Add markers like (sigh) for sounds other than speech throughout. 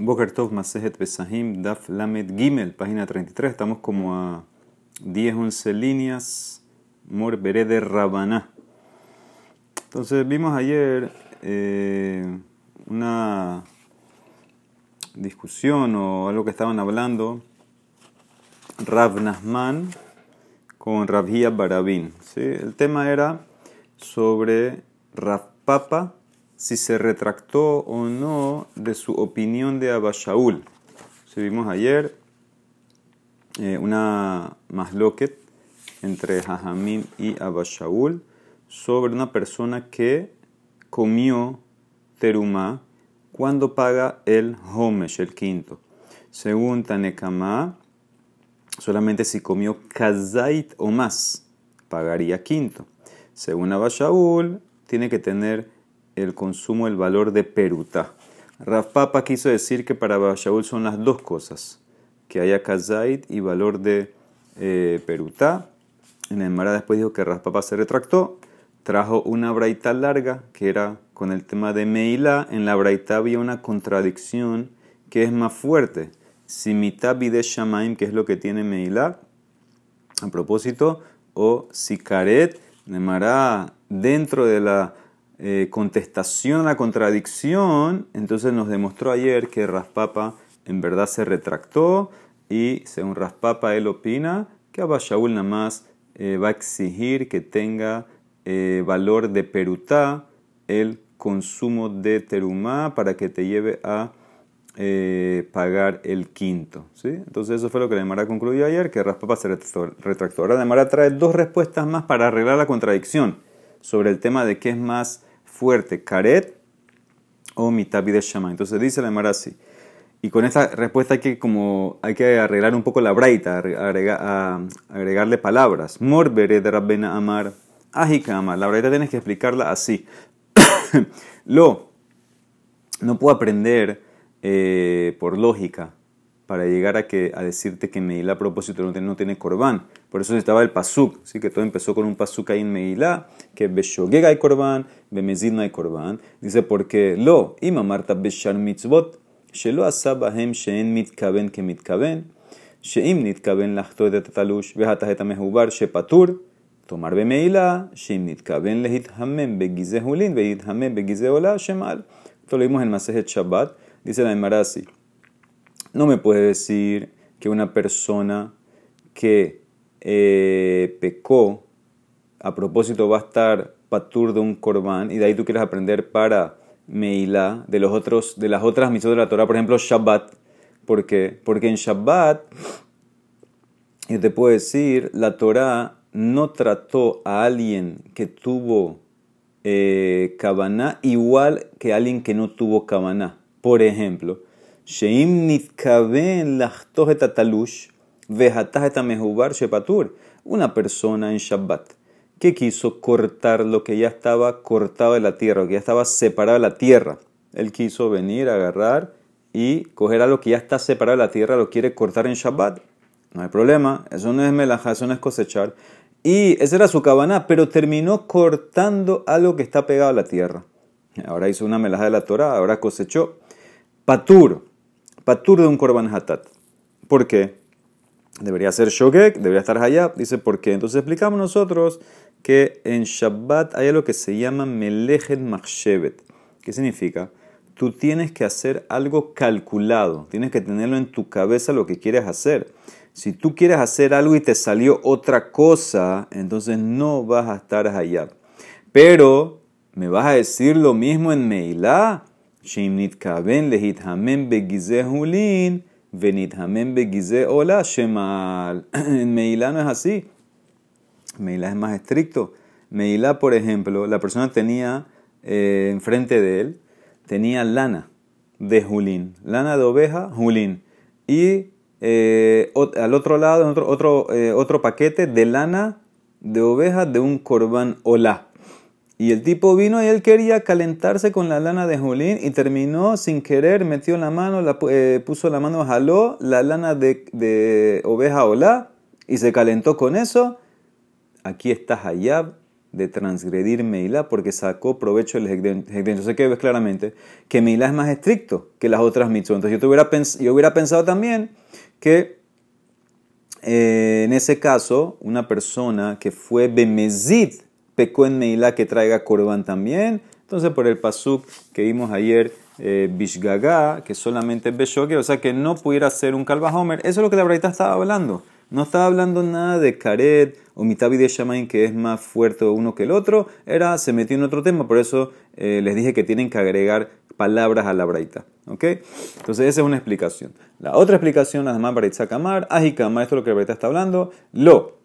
Boker Tov Masejet Besahim Daf Lamed Gimel, página 33. Estamos como a 10, 11 líneas. Mor de Rabaná. Entonces vimos ayer eh, una discusión o algo que estaban hablando Rav Nahman con Rabhia Barabin. ¿sí? El tema era sobre Rav Papa si se retractó o no de su opinión de Abashaul. Si vimos ayer eh, una masloquet entre Jajamim y Abashaul sobre una persona que comió terumá cuando paga el homesh, el quinto. Según Tanekama, solamente si comió kazait o más, pagaría quinto. Según Abashaul, tiene que tener el consumo, el valor de peruta. Papa quiso decir que para Shaul son las dos cosas, que haya kazait y valor de eh, peruta. En el Mara después dijo que Papa se retractó, trajo una braita larga que era con el tema de Meila. En la braita había una contradicción que es más fuerte. Si de Shamaim, que es lo que tiene Meila, a propósito, o si Karet, Mara dentro de la eh, contestación a la contradicción, entonces nos demostró ayer que Raspapa en verdad se retractó y según Raspapa él opina que Abba Shaul nada más eh, va a exigir que tenga eh, valor de perutá el consumo de terumá para que te lleve a pagar el quinto. ¿sí? Entonces eso fue lo que Demara concluyó ayer, que Raspapa se retractó. Ahora Demara trae dos respuestas más para arreglar la contradicción sobre el tema de qué es más fuerte, karet o mitabi de shama. Entonces dice la Emara así. Y con esta respuesta hay que, como, hay que arreglar un poco la braita, agregarle palabras. Morbere de Rabbena Amar, Ajika Amar. La braita tienes que explicarla así. (coughs) Lo, no puedo aprender eh, por lógica para llegar a, que, a decirte que Meilá a propósito no tiene, no tiene corbán. Por eso estaba el pasuk, ¿sí? que todo empezó con un pasuk ahí en Meilá, que Beshogeg hay corbán, Bemezid no hay corbán. Dice, porque lo, ima marta beshar mitzvot, shelo asabahem sheen mitkaben que mitkaben, sheim nitkaben lachto de tatalush, vejatas et amehubar, shepatur, tomar bemeila, sheim nitkaben lehit hamen begize hulin, behit hamen begize ola, shemal. Esto lo vimos en Masejet Shabbat, dice la Emarasi. No me puede decir que una persona que eh, pecó a propósito va a estar patur de un corbán y de ahí tú quieres aprender para Meila de, los otros, de las otras misiones de la Torah, por ejemplo Shabbat. ¿Por qué? Porque en Shabbat, yo te puedo decir, la Torah no trató a alguien que tuvo eh, igual que alguien que no tuvo Kavaná. Por ejemplo, Sheim nitkaven tatalush shepatur. Una persona en Shabbat que quiso cortar lo que ya estaba cortado de la tierra, lo que ya estaba separado de la tierra. Él quiso venir, agarrar y coger a lo que ya está separado de la tierra, lo quiere cortar en Shabbat. No hay problema, eso no es melaja, eso no es cosechar. Y esa era su cabana, pero terminó cortando algo que está pegado a la tierra. Ahora hizo una melaja de la Torah, ahora cosechó. Patur, patur de un korban hatat. ¿Por qué? Debería ser shogek, debería estar hayab. Dice, ¿por qué? Entonces explicamos nosotros que en Shabbat hay algo que se llama melechet machshevet. ¿Qué significa? Tú tienes que hacer algo calculado, tienes que tenerlo en tu cabeza lo que quieres hacer. Si tú quieres hacer algo y te salió otra cosa, entonces no vas a estar hayab. Pero, ¿me vas a decir lo mismo en Meilá? Hulin, venit hamen begize hola shemal. En Meilá no es así. Meilá es más estricto. Meilá, por ejemplo, la persona tenía eh, enfrente de él, tenía lana de julín, lana de oveja, julín. Y eh, al otro lado, otro, otro, eh, otro paquete de lana de oveja de un corbán olá. Y el tipo vino y él quería calentarse con la lana de Julín y terminó sin querer, metió la mano, eh, puso la mano, jaló la lana de, de oveja olá y se calentó con eso. Aquí está Hayab de transgredir Meilá porque sacó provecho del Hekden. Entonces, que ves claramente que Meilá es más estricto que las otras mitzvot. Entonces, yo, hubiera, yo hubiera pensado también que eh, en ese caso, una persona que fue Bemezid pecó en Meilá que traiga Corban también. Entonces, por el pasuk que vimos ayer, eh, que solamente es Beshoke, o sea que no pudiera ser un Homer. Eso es lo que la verdad estaba hablando. No estaba hablando nada de Karet o Mitabi de Shamain, que es más fuerte uno que el otro. Era, se metió en otro tema, por eso eh, les dije que tienen que agregar palabras a la braita. ¿Ok? Entonces, esa es una explicación. La otra explicación, además, para Kamar, Ajikama, esto es lo que la braita está hablando. Lo.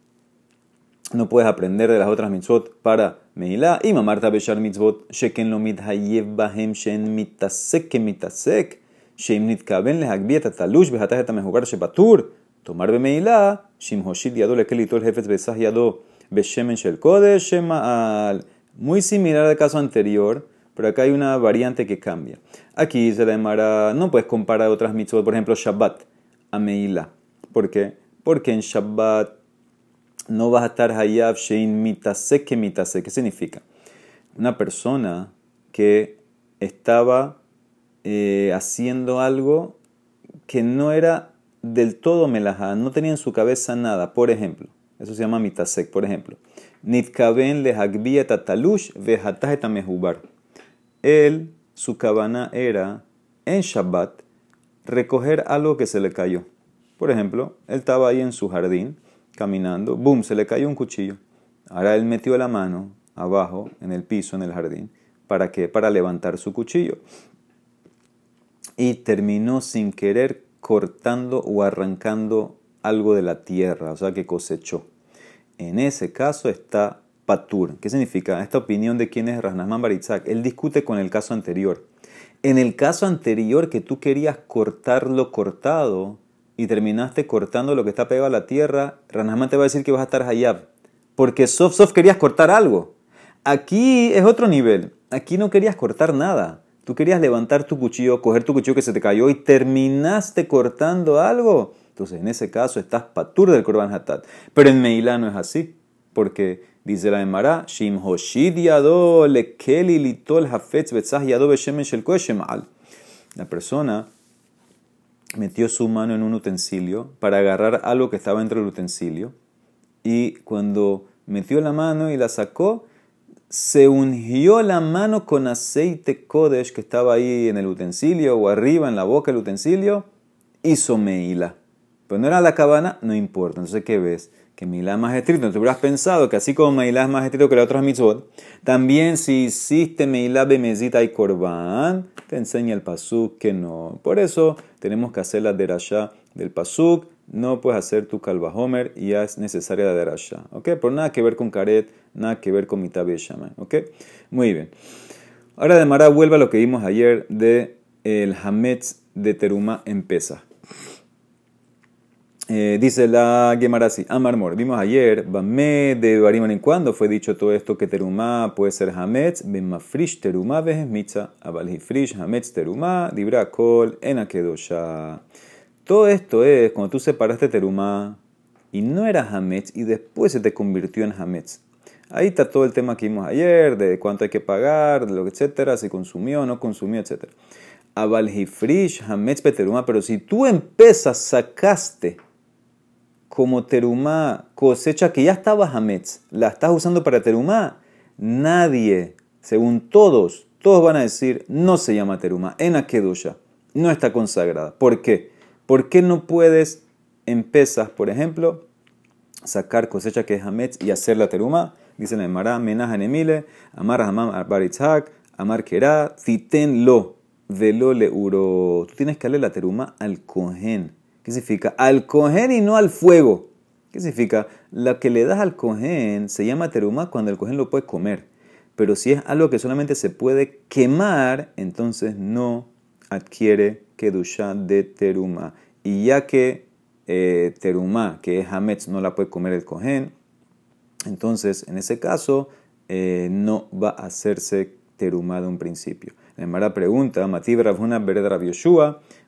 No puedes aprender de las otras mitzvot para Meilá. Y mamarta beshar mitzvot, sheken lo mithayev bahem shen mitasek que mitasek. Sheim nitkaben lehagbiet atalush behatah etamejugar shepatur. Tomar bemeilá, shimhoshit yado lekelito el jefes besah yado beshemen shel kodesh al. Muy similar al caso anterior, pero acá hay una variante que cambia. Aquí se le llamará, no puedes comparar otras mitzvot, por ejemplo, Shabbat a Meilá. ¿Por qué? Porque en Shabbat no vas a estar hayab shein mitase que mitase. ¿Qué significa? Una persona que estaba eh, haciendo algo que no era del todo melajá, no tenía en su cabeza nada. Por ejemplo, eso se llama mitasek. Por ejemplo, nitkaben le tatalush mehubar. Él, su cabana era en Shabbat recoger algo que se le cayó. Por ejemplo, él estaba ahí en su jardín caminando, boom, se le cayó un cuchillo. Ahora él metió la mano abajo en el piso, en el jardín. ¿Para qué? Para levantar su cuchillo. Y terminó sin querer cortando o arrancando algo de la tierra, o sea que cosechó. En ese caso está patur. ¿Qué significa? Esta opinión de quién es Rasnasman Baritzak. Él discute con el caso anterior. En el caso anterior que tú querías cortar lo cortado y terminaste cortando lo que está pegado a la tierra, Rasnasman te va a decir que vas a estar hayab. Porque soft soft querías cortar algo. Aquí es otro nivel. Aquí no querías cortar nada. Tú querías levantar tu cuchillo, coger tu cuchillo que se te cayó y terminaste cortando algo. Entonces, en ese caso, estás patur del Korban Hatat. Pero en Meilá no es así. Porque dice la Emara, Shim Hoshid Yado Lekeli Litol Hafetz Betzah Yado Beshemen Shel Al. La persona metió su mano en un utensilio para agarrar algo que estaba dentro del utensilio. Y cuando metió la mano y la sacó, se ungió la mano con aceite Kodesh que estaba ahí en el utensilio o arriba en la boca del utensilio, hizo Meila. Pero no era la cabana, no importa. Entonces, ¿qué ves? Que Meila es más estricto. Entonces, hubieras pensado que así como Meila es más estricto que las otras mitzvot, también si hiciste Meila Bemezita y Korban, te enseña el Pasuk que no. Por eso tenemos que hacer la derashá del Pasuk no puedes hacer tu homer y ya es necesaria la derasha. ¿Ok? Por nada que ver con karet, nada que ver con mitab y ¿Ok? Muy bien. Ahora de Mara vuelve a lo que vimos ayer de el hametz de teruma en pesa. Eh, dice la Gemara así, Amar Mor, vimos ayer, Bame de Bariman en cuando fue dicho todo esto que teruma puede ser hametz, ben mafrish teruma mitza, abal hifrish hametz teruma, dibra kol enakedosha. Todo esto es cuando tú separaste terumá y no era hametz y después se te convirtió en hametz. Ahí está todo el tema que vimos ayer, de cuánto hay que pagar, de lo etcétera, si consumió no consumió, etcétera. Abaljifrish, hametz terumá, pero si tú empezas, sacaste como terumá cosecha que ya estaba hametz, la estás usando para terumá, nadie, según todos, todos van a decir, no se llama terumá, en akedusha, no está consagrada. ¿Por qué? ¿Por qué no puedes en por ejemplo, sacar cosecha que es Hametz y hacer la teruma? Dice la Emara, Menaj Emile, Amar Hamam Baritzhak, Amar Kera, Titen lo, velo le uro. Tú tienes que darle la teruma al cohen. ¿Qué significa? Al cohen y no al fuego. ¿Qué significa? Lo que le das al cohen se llama teruma cuando el cohen lo puede comer. Pero si es algo que solamente se puede quemar, entonces no adquiere kedusha de teruma. Y ya que eh, teruma, que es hametz, no la puede comer el cohen, entonces en ese caso eh, no va a hacerse teruma de un principio. La mala pregunta, Matib Ravuna Bered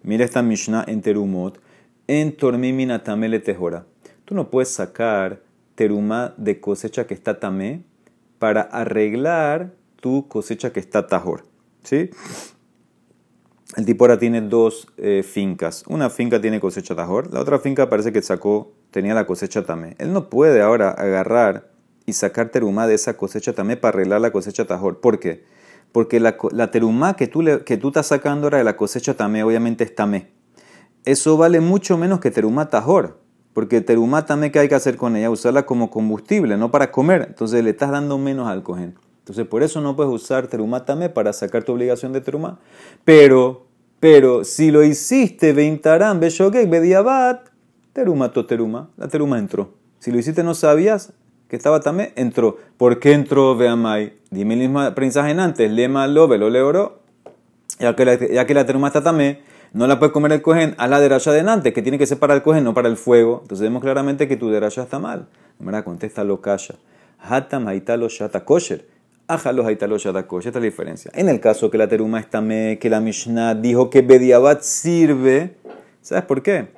mira esta Mishnah en terumot, en tormimina tamele tejora. Tú no puedes sacar teruma de cosecha que está tamé para arreglar tu cosecha que está tajor. ¿Sí? El tipo ahora tiene dos eh, fincas. Una finca tiene cosecha tajor, la otra finca parece que sacó, tenía la cosecha tamé. Él no puede ahora agarrar y sacar terumá de esa cosecha tamé para arreglar la cosecha tajor. ¿Por qué? Porque la, la terumá que tú, que tú estás sacando ahora de la cosecha tamé, obviamente es tamé. Eso vale mucho menos que terumá tajor. Porque terumá tamé, ¿qué hay que hacer con ella? Usarla como combustible, no para comer. Entonces le estás dando menos al cojín. Entonces por eso no puedes usar terumá tamé para sacar tu obligación de terumá. Pero, pero si lo hiciste, veintarán, beshogek, bediabat, teruma to teruma, la teruma entró. Si lo hiciste no sabías que estaba tamé, entró. ¿Por qué entró Veamai? Dime el mismo aprendizaje en antes, lema lo, velo, leoro. Ya que la, ya que la teruma está tamé, no la puedes comer el cohen a la derecha de antes, que tiene que ser para el cohen, no para el fuego. Entonces vemos claramente que tu derecha está mal. ¿Verdad? Contesta lo calla. Hata maitalo shata kosher. Ajalos haitalo shata kosher. Esta es la diferencia. En el caso que la teruma está me, que la Mishnah dijo que Bediabat sirve, ¿sabes por qué?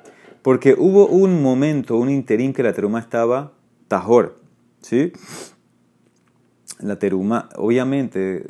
Porque hubo un momento, un interín que la teruma estaba tajor. ¿Sí? La teruma, obviamente,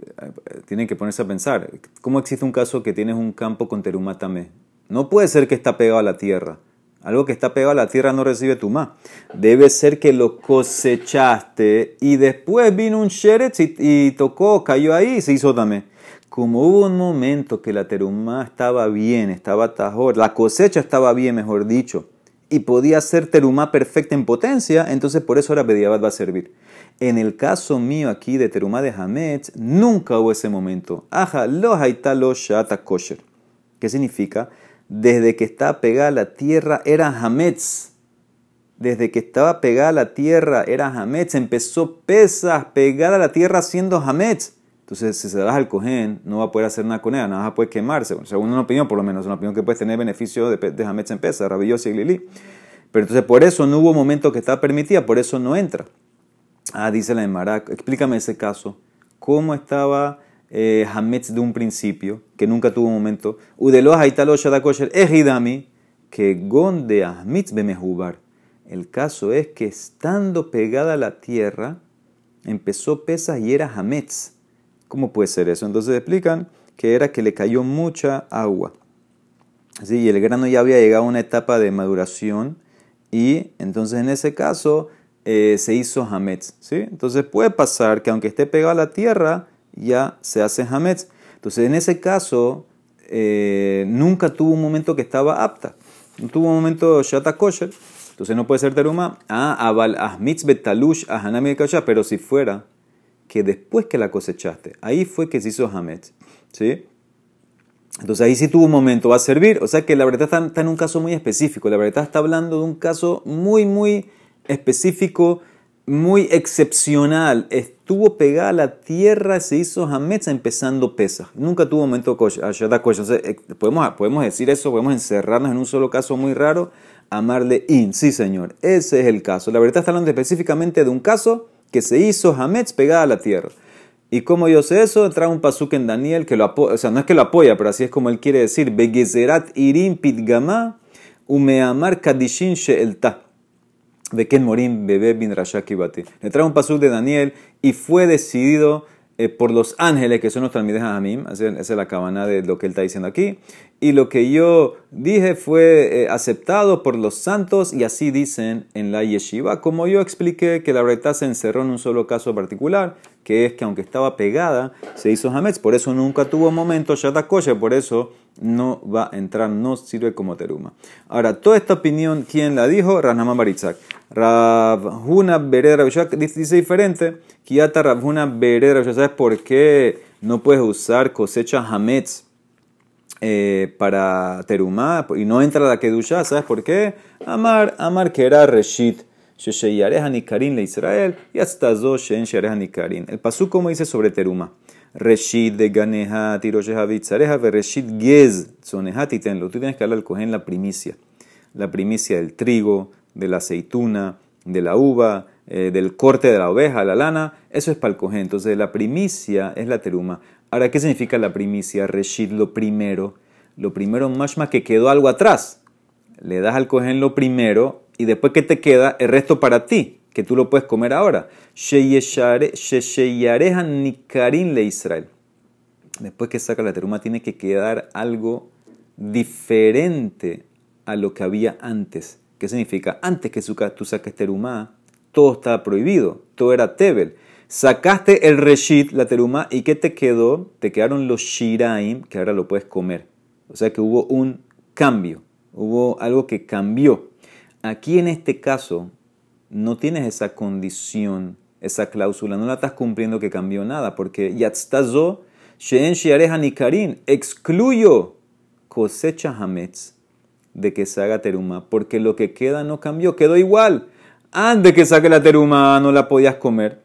tienen que ponerse a pensar, ¿cómo existe un caso que tienes un campo con teruma tamé? No puede ser que está pegado a la tierra. Algo que está pegado a la tierra no recibe tumá. Debe ser que lo cosechaste y después vino un sheretz y, tocó, cayó ahí y se hizo tamé. Como hubo un momento que la terumá estaba bien, estaba tajor, la cosecha estaba bien, mejor dicho, y podía ser terumá perfecta en potencia, entonces por eso ahora Bediabat va a servir. En el caso mío aquí de Terumá de Hametz, nunca hubo ese momento. Aja, lo haitalo shata kosher. ¿Qué significa? Desde que estaba pegada la tierra era Hametz. Desde que estaba pegada la tierra era Hametz. Empezó pesas pegada a la tierra siendo Hametz. Entonces, si se da al cohen, no va a poder hacer nada con ella, nada a poder quemarse. Según una opinión, por lo menos, una opinión que puede tener beneficio de, Hametz en pesa, y glili. Pero entonces, por eso no hubo momento que estaba permitida, por eso no entra. Ah, dice la Emara, explícame ese caso. ¿Cómo estaba eh, Hametz de un principio, que nunca tuvo un momento? Udelo haitalo shadakosher ejidami, que gonde Hametz bemehubar. El caso es que estando pegada a la tierra, empezó pesas y era Hametz. ¿Cómo puede ser eso? Entonces explican que era que le cayó mucha agua. Sí, y el grano ya había llegado a una etapa de maduración y entonces en ese caso eh, se hizo hametz. ¿sí? Entonces puede pasar que aunque esté pegado a la tierra, ya se hace hametz. Entonces en ese caso, eh, nunca tuvo un momento que estaba apta. No tuvo un momento shata kosher. Entonces no puede ser teruma. Ah, aval ahmitz betalush ahanami pero si fuera que después que la cosechaste, ahí fue que se hizo hametz. ¿sí? Entonces ahí sí tuvo un momento, va a servir. O sea que la verdad está, está en un caso muy específico. La verdad está hablando de un caso muy, muy específico, muy excepcional. Estuvo pegada a la tierra, se hizo Hametz empezando pesa. Nunca tuvo momento Ashada eh, ¿podemos, podemos decir eso, podemos encerrarnos en un solo caso muy raro. Amarle in, sí señor, ese es el caso. La verdad está hablando específicamente de un caso que se hizo Hametz pegada a la tierra. Y como yo sé eso, trae un pasuk en Daniel que lo apoya, o sea, no es que lo apoya, pero así es como él quiere decir, Begezerat irim pitgama umeamar kadishin she'elta de Ken Morim Bebé bin Rashaki. Le trae un pasuk de Daniel y fue decidido eh, por los ángeles, que son los talmides Hamim, esa es la cabana de lo que él está diciendo aquí. Y lo que yo dije fue eh, aceptado por los santos, y así dicen en la yeshiva. Como yo expliqué que la verdad se encerró en un solo caso particular, que es que aunque estaba pegada, se hizo Hametz, por eso nunca tuvo momento Shatakoshe, por eso no va a entrar, no sirve como teruma. Ahora, toda esta opinión, ¿quién la dijo? Ranama Baritzak. Ravhuna Bered dice diferente. Kiata Ravhuna Bered ¿sabes por qué no puedes usar cosecha Hametz eh, para teruma y no entra la Kedusha? ¿Sabes por qué? Amar, Amar que era Reshit. Le Israel y hasta Nikarin. El pasú como dice sobre teruma. Reshit de Ganeha, Tiroshehavit, Zareha, Reshit Gez, Tenlo. Tú tienes que hablar al cogen la primicia. La primicia del trigo, de la aceituna, de la uva, eh, del corte de la oveja, la lana. Eso es para el cogen. Entonces, la primicia es la teruma. Ahora, ¿qué significa la primicia? Reshit, lo primero. Lo primero, más que quedó algo atrás. Le das al cogen lo primero y después, ¿qué te queda? El resto para ti que tú lo puedes comer ahora. Nikarin le Israel. Después que saca la teruma tiene que quedar algo diferente a lo que había antes. ¿Qué significa? Antes que tú saques teruma, todo estaba prohibido, todo era tebel. Sacaste el reshit, la teruma, ¿y qué te quedó? Te quedaron los shiraim, que ahora lo puedes comer. O sea que hubo un cambio, hubo algo que cambió. Aquí en este caso no tienes esa condición, esa cláusula, no la estás cumpliendo que cambió nada, porque yatztazo, sheen nikarin, excluyo cosecha hametz de que se haga teruma, porque lo que queda no cambió, quedó igual. Antes que saque la teruma no la podías comer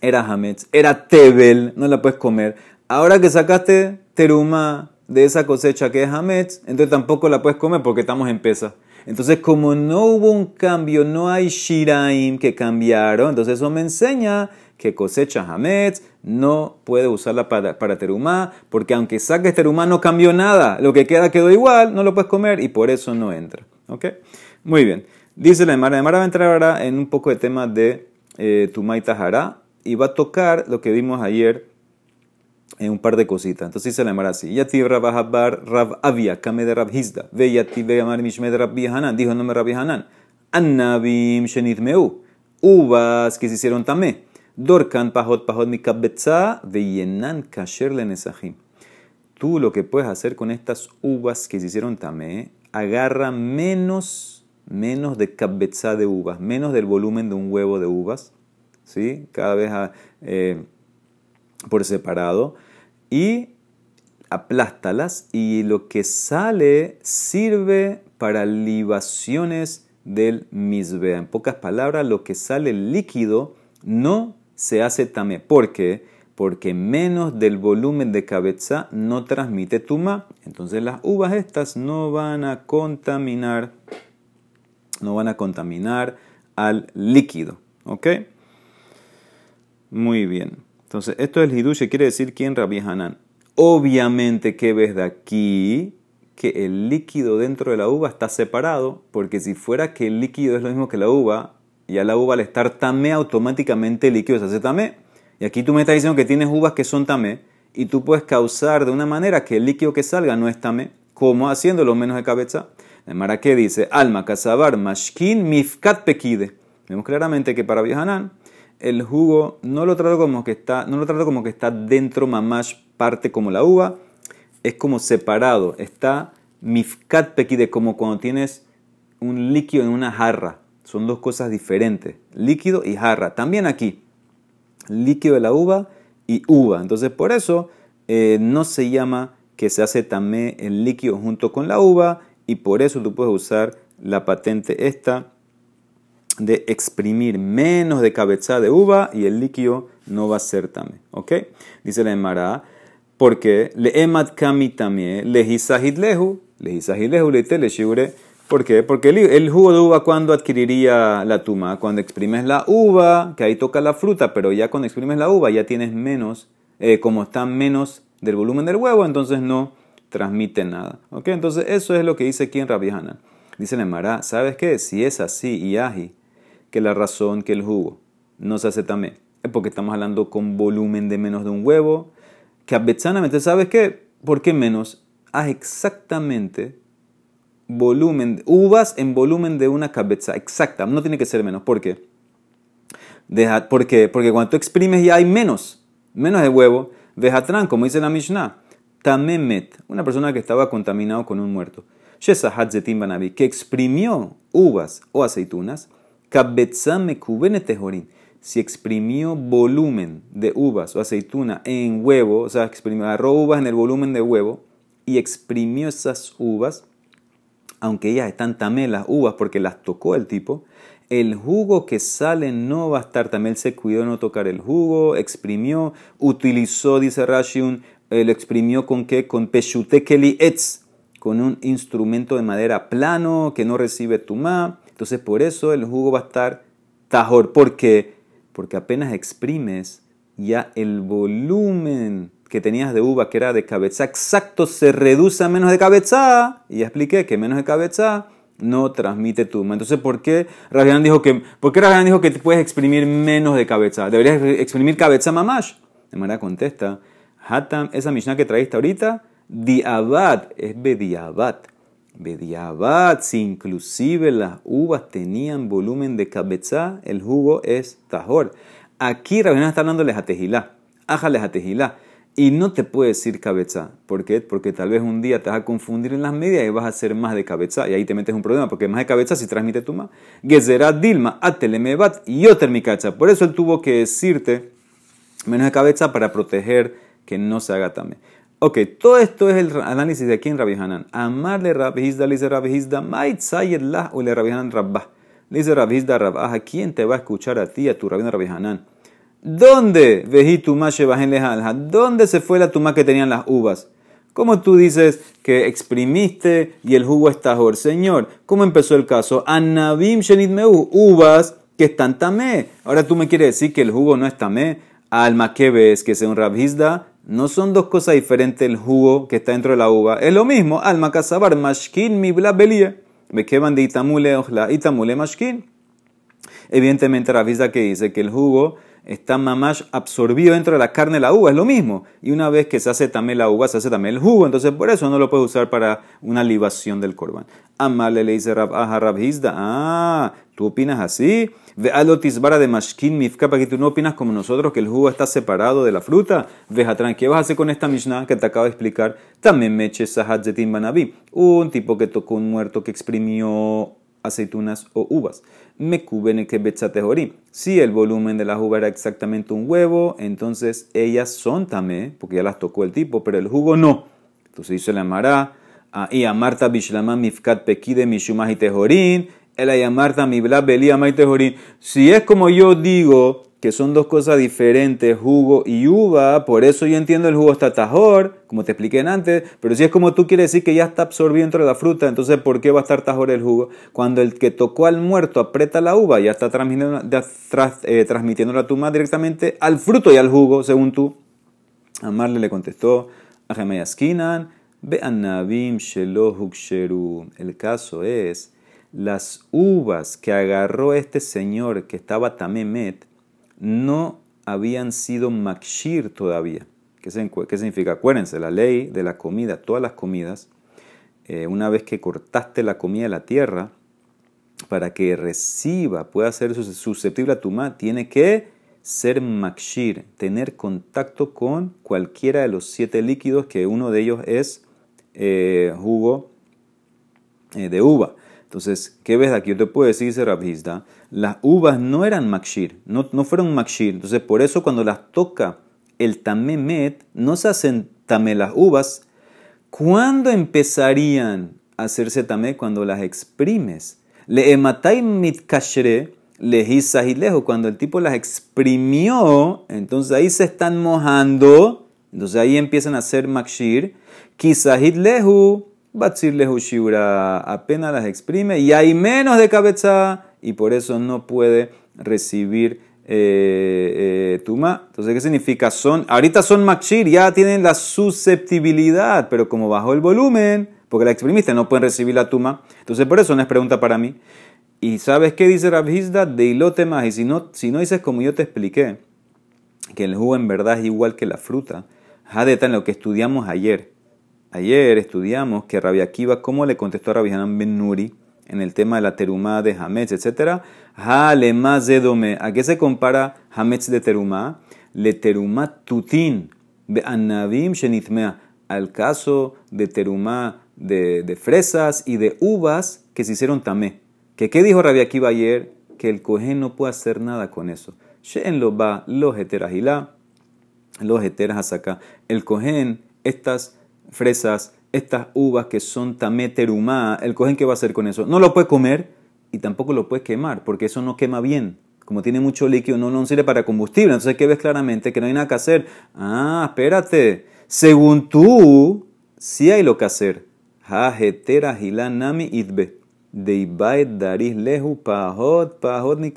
era Hametz, era Tebel, no la puedes comer. Ahora que sacaste teruma de esa cosecha que es Hametz, entonces tampoco la puedes comer porque estamos en pesa. Entonces, como no hubo un cambio, no hay Shiraim que cambiaron, entonces eso me enseña que cosecha Hametz no puede usarla para, para terumá, porque aunque saques terumá no cambió nada, lo que queda quedó igual, no lo puedes comer y por eso no entra. ¿Ok? Muy bien. Dice la Emara, la Emara va a entrar ahora en un poco de tema de eh, Tumay y va a tocar lo que vimos ayer un par de cositas. Entonces dice la Emara así: Yati Rab Ahabar Avia, Kame de Rab Hizda, Ve Yati Ve Amar Mishmed Rab Hanan, dijo el nombre Rabbi Hanan, Annabim Shenit Meu, uvas que se hicieron tamé, Dorkan Pahot Pahot Mikabetza, Ve Yenan Kasher Lenesahim. Tú lo que puedes hacer con estas uvas que se hicieron tamé, agarra menos, menos de kabetza de uvas, menos del volumen de un huevo de uvas ¿sí? cada vez ah, eh, por separado, y aplástalas y lo que sale sirve para libaciones del misbea. En pocas palabras, lo que sale líquido no se hace tamé. ¿Por qué? Porque menos del volumen de cabeza no transmite tuma. Entonces las uvas estas no van a contaminar, no van a contaminar al líquido. ¿Ok? Muy bien. Entonces, esto es el Hidush, quiere decir quién Rabbi Hanan. Obviamente, ¿qué ves de aquí? Que el líquido dentro de la uva está separado, porque si fuera que el líquido es lo mismo que la uva, ya la uva al estar tamé, automáticamente el líquido se hace tamé. Y aquí tú me estás diciendo que tienes uvas que son tamé, y tú puedes causar de una manera que el líquido que salga no es tamé, como haciéndolo menos de cabeza. El Maraqué dice, alma, casabar, mashkin, mifkat pekide. Vemos claramente que para Hanan el jugo no lo trato como que está, no lo trato como que está dentro mamash parte como la uva, es como separado, está mifkat pekide, como cuando tienes un líquido en una jarra. Son dos cosas diferentes, líquido y jarra. También aquí, líquido de la uva y uva. Entonces por eso eh, no se llama que se hace tamé el líquido junto con la uva y por eso tú puedes usar la patente esta de exprimir menos de cabeza de uva y el líquido no va a ser también. ¿Ok? Dice la Emara, porque le emat kami también, lehisahid lehu, lehisahid lehu le ¿Por qué? Porque el, jugo de uva, cuando adquiriría la tuma? Cuando exprimes la uva, que ahí toca la fruta, pero ya cuando exprimes la uva ya tienes menos, eh, como está menos del volumen del huevo, entonces no transmite nada. ¿Ok? Entonces eso es lo que dice aquí en Rabbi Dice la Emara, ¿sabes qué? Si es así y aji, que la razón que el jugo no se hace también. Es porque estamos hablando con volumen de menos de un huevo. Que abetzanamente, ¿sabes qué? ¿Por qué menos? Haz exactamente volumen, uvas en volumen de una cabeza, exacta, no tiene que ser menos. ¿Por qué? Deja, ¿Por? Porque cuando tú exprimes ya hay menos, menos de huevo. Vejatran, como dice la Mishnah, tamemet, una persona que estaba contaminado con un muerto. que exprimió uvas o aceitunas, si exprimió volumen de uvas o aceituna en huevo, o sea, exprimió, agarró uvas en el volumen de huevo y exprimió esas uvas, aunque ellas están también las uvas porque las tocó el tipo, el jugo que sale no va a estar también. Se cuidó de no tocar el jugo, exprimió, utilizó, dice Rashun, lo exprimió con qué? Con peshutekeli etz, con un instrumento de madera plano que no recibe tumá. Entonces por eso el jugo va a estar tajor. ¿Por qué? Porque apenas exprimes ya el volumen que tenías de uva, que era de cabeza exacto, se reduce a menos de cabeza. Y ya expliqué que menos de cabeza no transmite tuma. Entonces, ¿por qué Rabbi dijo que, ¿por qué dijo que te puedes exprimir menos de cabeza? Deberías exprimir cabeza mamash. De manera contesta, Hatam, esa Mishnah que traíste ahorita, diabat, es bediabat. Bediabat, si inclusive las uvas tenían volumen de cabeza, el jugo es tajor. Aquí Rabbi está hablando de jatejilá, aja jatejilá. Y no te puede decir cabeza. ¿Por qué? Porque tal vez un día te vas a confundir en las medias y vas a hacer más de cabeza. Y ahí te metes un problema, porque más de cabeza si transmite tu más. Gezerat Dilma, atelemebat, mi cacha. Por eso él tuvo que decirte menos de cabeza para proteger que no se haga también. Ok, todo esto es el análisis de aquí en Rabbi Hanan. Amarle Rabbi Hizda, le dice Rabbi Hizda, mait lah o le Rabbi Hanan Rabbah. Le dice Rabbi Hizda Rabbah, ¿a quién te va a escuchar a ti, a tu Rabbi Hanan? ¿Dónde vejí tuma ¿Dónde se fue la tuma que tenían las uvas? ¿Cómo tú dices que exprimiste y el jugo está tajor? Señor, ¿cómo empezó el caso? Anabim shenit meu, uvas que están tamé. Ahora tú me quieres decir que el jugo no es tamé. Alma que ves que sea un rabhizda. No son dos cosas diferentes el jugo que está dentro de la uva. Es lo mismo. Alma casabar, mashkin mi bla belie. Me queman de itamule ojla, itamule mashkin. Evidentemente, rabhizda que dice que el jugo está mamash absorbido dentro de la carne de la uva, es lo mismo. Y una vez que se hace también la uva, se hace también el jugo, entonces por eso no lo puedes usar para una libación del corban. Amale le dice Rab, ah, Rab ah, ¿tú opinas así? Ve alotisbara de mashkin mifka, para que tú no opinas como nosotros que el jugo está separado de la fruta. Vejatran, ¿qué vas a hacer con esta mishnah que te acabo de explicar? También meche sahat zetin banabi, un tipo que tocó un muerto que exprimió aceitunas o uvas. Me cubene que betzatejorim. Si el volumen de la uva era exactamente un huevo, entonces ellas son tamé, porque ya las tocó el tipo, pero el jugo no. Entonces dice la Mará, y a Marta bishlama mifkat pekide mishumah y tejorín, Si es como yo digo, que son dos cosas diferentes, jugo y uva, por eso yo entiendo el jugo está tajor, como te expliqué antes, pero si es como tú quieres decir que ya está absorbido dentro de la fruta, entonces ¿por qué va a estar tajor el jugo? Cuando el que tocó al muerto aprieta la uva, ya está transmitiendo, eh, transmitiendo la tuma directamente al fruto y al jugo, según tú. Amarle le contestó a Gemeyaskinan, ve anabim El caso es, las uvas que agarró este señor que estaba tamemet, no habían sido makshir todavía. ¿Qué, significa? Acuérdense, la ley de la comida, todas las comidas, eh, una vez que cortaste la comida de la tierra, para que reciba, pueda ser susceptible a tumá, tiene que ser makshir, tener contacto con cualquiera de los siete líquidos, que uno de ellos es eh, jugo eh, de uva. Entonces, ¿qué ves aquí? Yo te puedo decir, dice Rabhizda, las uvas no eran makshir, no, no fueron makshir. Entonces, por eso cuando las toca el tamemet, no se hacen tamé las uvas. ¿Cuándo empezarían a hacerse tamé? Cuando las exprimes. Le ematay mitkashre, le cuando el tipo las exprimió, entonces ahí se están mojando, entonces ahí empiezan a ser makshir. Kisahit lehu, Batzir Shiura apenas las exprime y hay menos de cabeza y por eso no puede recibir eh, eh, tuma. Entonces, ¿qué significa? Son, ahorita son makshir, ya tienen la susceptibilidad, pero como bajó el volumen, porque la exprimiste, no pueden recibir la tuma. Entonces, por eso no es pregunta para mí. ¿Y sabes qué dice Rabhizda? De ilote más. Y si no, si no dices como yo te expliqué, que el jugo en verdad es igual que la fruta, Hadeta en lo que estudiamos ayer Ayer estudiamos que Rabbi Akiva, ¿cómo le contestó a Rabbi Hanan Ben Nuri en el tema de la terumá de Hametz, etcétera? ¿A qué se compara Hametz de terumá? Le terumá tutin be anavim shenitmea. Al caso de terumá de, fresas y de uvas que se hicieron tamé. ¿Que ¿Qué dijo Rabbi Akiva ayer? Que el cohen no puede hacer nada con eso. Shen lo va los heterahilá, los heteras acá. El cohen, estas fresas, estas uvas que son tameterumá, el cogen que va a hacer con eso. No lo puede comer y tampoco lo puede quemar, porque eso no quema bien. Como tiene mucho líquido, no, no sirve para combustible. Entonces, ¿qué ves claramente? Que no hay nada que hacer. Ah, espérate. Según tú, sí hay lo que hacer. Hajetera nami idbe. daris lehu pahot, pahot ni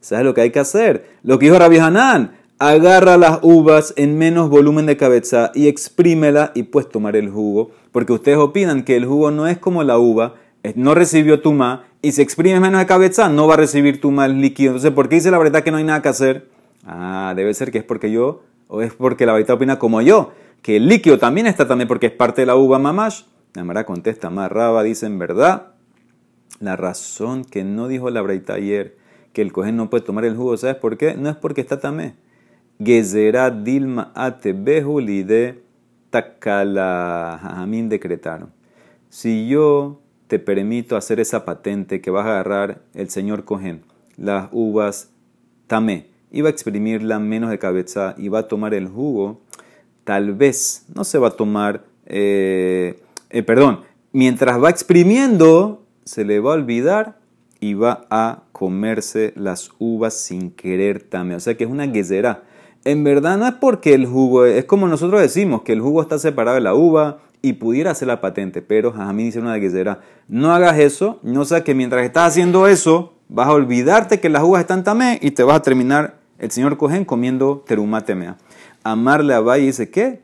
¿Sabes lo que hay que hacer? Lo que dijo Rabbi Hanan agarra las uvas en menos volumen de cabeza y exprímela y puedes tomar el jugo. Porque ustedes opinan que el jugo no es como la uva, no recibió tuma y se exprime menos de cabeza, no va a recibir tuma el líquido. Entonces, ¿por qué dice la verdad que no hay nada que hacer? Ah, debe ser que es porque yo, o es porque la verdad opina como yo, que el líquido también está también porque es parte de la uva mamash. La Mara contesta, más raba, dice en verdad, la razón que no dijo la breita ayer, que el cohen no puede tomar el jugo, ¿sabes por qué? No es porque está tamé. Gezerá dilma ate behuli de takala jamín decretaron. Si yo te permito hacer esa patente que vas a agarrar el señor cohen, las uvas tamé, iba a exprimirla menos de cabeza y va a tomar el jugo, tal vez no se va a tomar, eh, eh, perdón, mientras va exprimiendo, se le va a olvidar y va a comerse las uvas sin querer también. O sea que es una guesera. En verdad no es porque el jugo, es como nosotros decimos, que el jugo está separado de la uva y pudiera ser la patente, pero mí dice una guesera. No hagas eso, no sé que mientras estás haciendo eso, vas a olvidarte que las uvas están tamé y te vas a terminar el señor Cohen comiendo terumá temea. Amarle a Valle dice, ¿qué?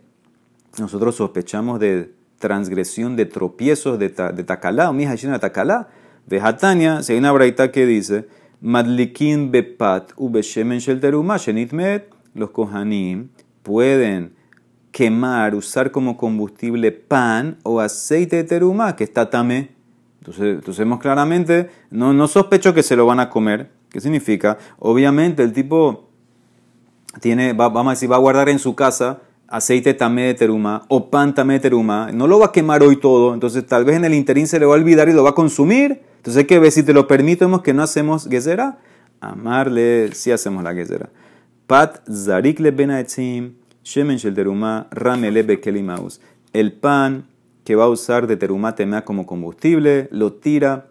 Nosotros sospechamos de transgresión de tropiezos de, ta, de Takalá, o mi de Takalá. Vejatania, si hay una braita que dice, Madlikin bepat ubeshemen shel teruma shenitmet, los kohanim pueden quemar, usar como combustible pan o aceite de teruma que está tamé. Entonces, entonces vemos claramente, no, no sospecho que se lo van a comer. ¿Qué significa? Obviamente el tipo tiene, vamos a decir, va a guardar en su casa aceite tamé de teruma o pan tamé de teruma, no lo va a quemar hoy todo, entonces tal vez en el interín se le va a olvidar y lo va a consumir. Entonces hay que si te lo permitimos que no hacemos gezera, amarle si hacemos la gezera. Pat zarik le benaetzim, shemen shel teruma, ramele bekelimaus. El pan que va a usar de teruma temea como combustible, lo tira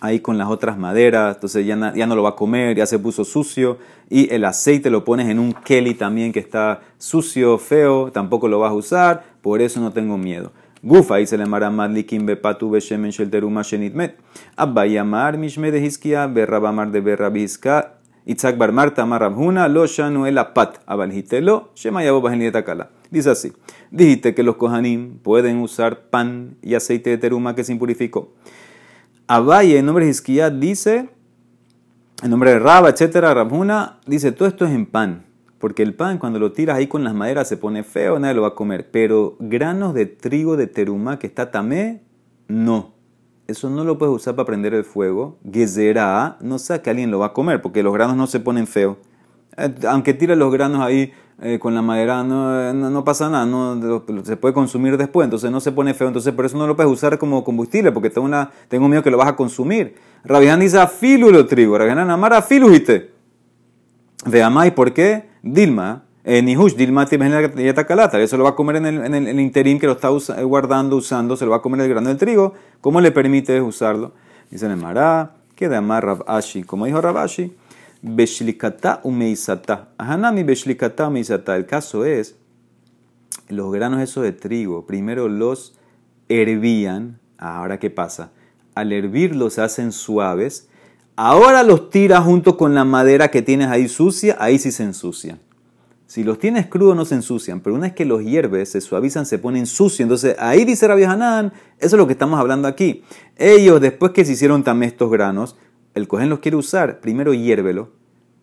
ahí con las otras maderas, entonces ya, ya, no lo va a comer, ya se puso sucio, y el aceite lo pones en un keli también que está sucio, feo, tampoco lo vas a usar, por eso no tengo miedo. Gufa, dice le mara madlikim bepatu beshemen shel teruma shenitmet. Abbayamar mishme de hiskia, berrabamar de berrabizka, Itzak bar Marta marabhuna, lo shanu el apat, abaljitelo, shema yabo. Dice así, dijiste que los kohanim pueden usar pan y aceite de teruma que se impurificó. Abaye, en nombre de Hizquiyah, dice, en nombre de Raba, etcétera, Rabhuna, dice, todo esto es en pan. Porque el pan, cuando lo tiras ahí con las maderas, se pone feo, nadie lo va a comer. Pero granos de trigo de terumá que está tamé, no. Eso no lo puedes usar para prender el fuego. Gezerá, no sé que alguien lo va a comer, porque los granos no se ponen feos. Eh, aunque tires los granos ahí eh, con la madera no, no, pasa nada, no, se puede consumir después, entonces no se pone feo, entonces por eso no lo puedes usar como combustible, porque tengo, una, tengo miedo que lo vas a consumir. Rabián dice afilu lo trigo, Rabián amar afilu jite. Veamai, ¿por qué? Dilma, eh, Nihush, Dilma calata, eso lo va a comer en el, en el, interín que lo está guardando, usando, se lo va a comer el grano del trigo, ¿cómo le permite usarlo? Dice el Mará, que de amar Rabashi, como dijo Rabashi, Beshlikata umeisata. Ahanami beshlikata umeisata. El caso es, los granos esos de trigo, primero los hervían. Ahora, ¿qué pasa? Al hervirlos se hacen suaves. Ahora los tiras junto con la madera que tienes ahí sucia, ahí sí se ensucian. Si los tienes crudos no se ensucian, pero una vez que los hierves, se suavizan, se ponen sucios. Entonces ahí dice Rabbi Hanan, eso es lo que estamos hablando aquí. Ellos, después que se hicieron también estos granos, el cojín los quiere usar, primero hiérvelo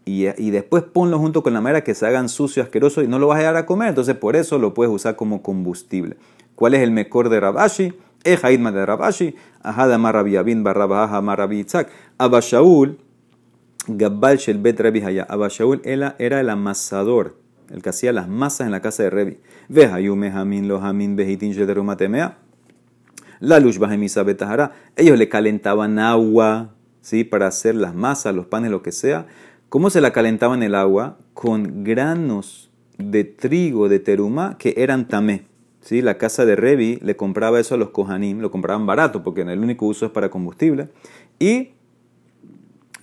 y, y, después ponlo junto con la madera que se hagan sucio, asqueroso y no lo vas a llegar a comer. Entonces por eso lo puedes usar como combustible. ¿Cuál es el mejor de Rabashi? Ejaidma de Rabashi, Ahada Marabiyabin Barrabaha Marabitzak. Abashaul, Gabbal Shel Bet Rebi Haya. Abashaul era el amasador, el que hacía las masas en la casa de Shederumatemea. La luz. Ellos le calentaban agua ¿sí? para hacer las masas, los panes, lo que sea. ¿Cómo se la calentaba en el agua? Con granos de trigo de teruma que eran tamé. ¿Sí? La casa de Revi le compraba eso a los kohanim, lo compraban barato porque el único uso es para combustible. Y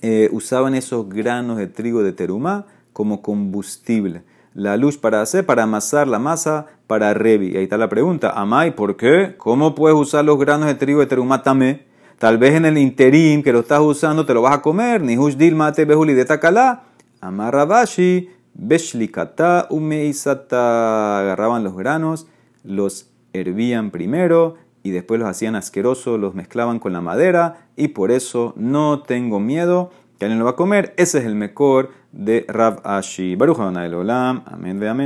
eh, usaban esos granos de trigo de teruma como combustible. La luz para hacer, para amasar la masa para Revi. Ahí está la pregunta. Amai, ¿por qué? ¿Cómo puedes usar los granos de trigo de teruma tamé? Tal vez en el interim que lo estás usando te lo vas a comer. Ni hush mate behuli de takala. Amarrabashi, beshlikata umeisata. Agarraban los granos, los hervían primero y después los hacían asquerosos, los mezclaban con la madera y por eso no tengo miedo que alguien lo va a comer. Ese es el mejor דרב אשי. ברוך ה' לעולם, אמן ואמן.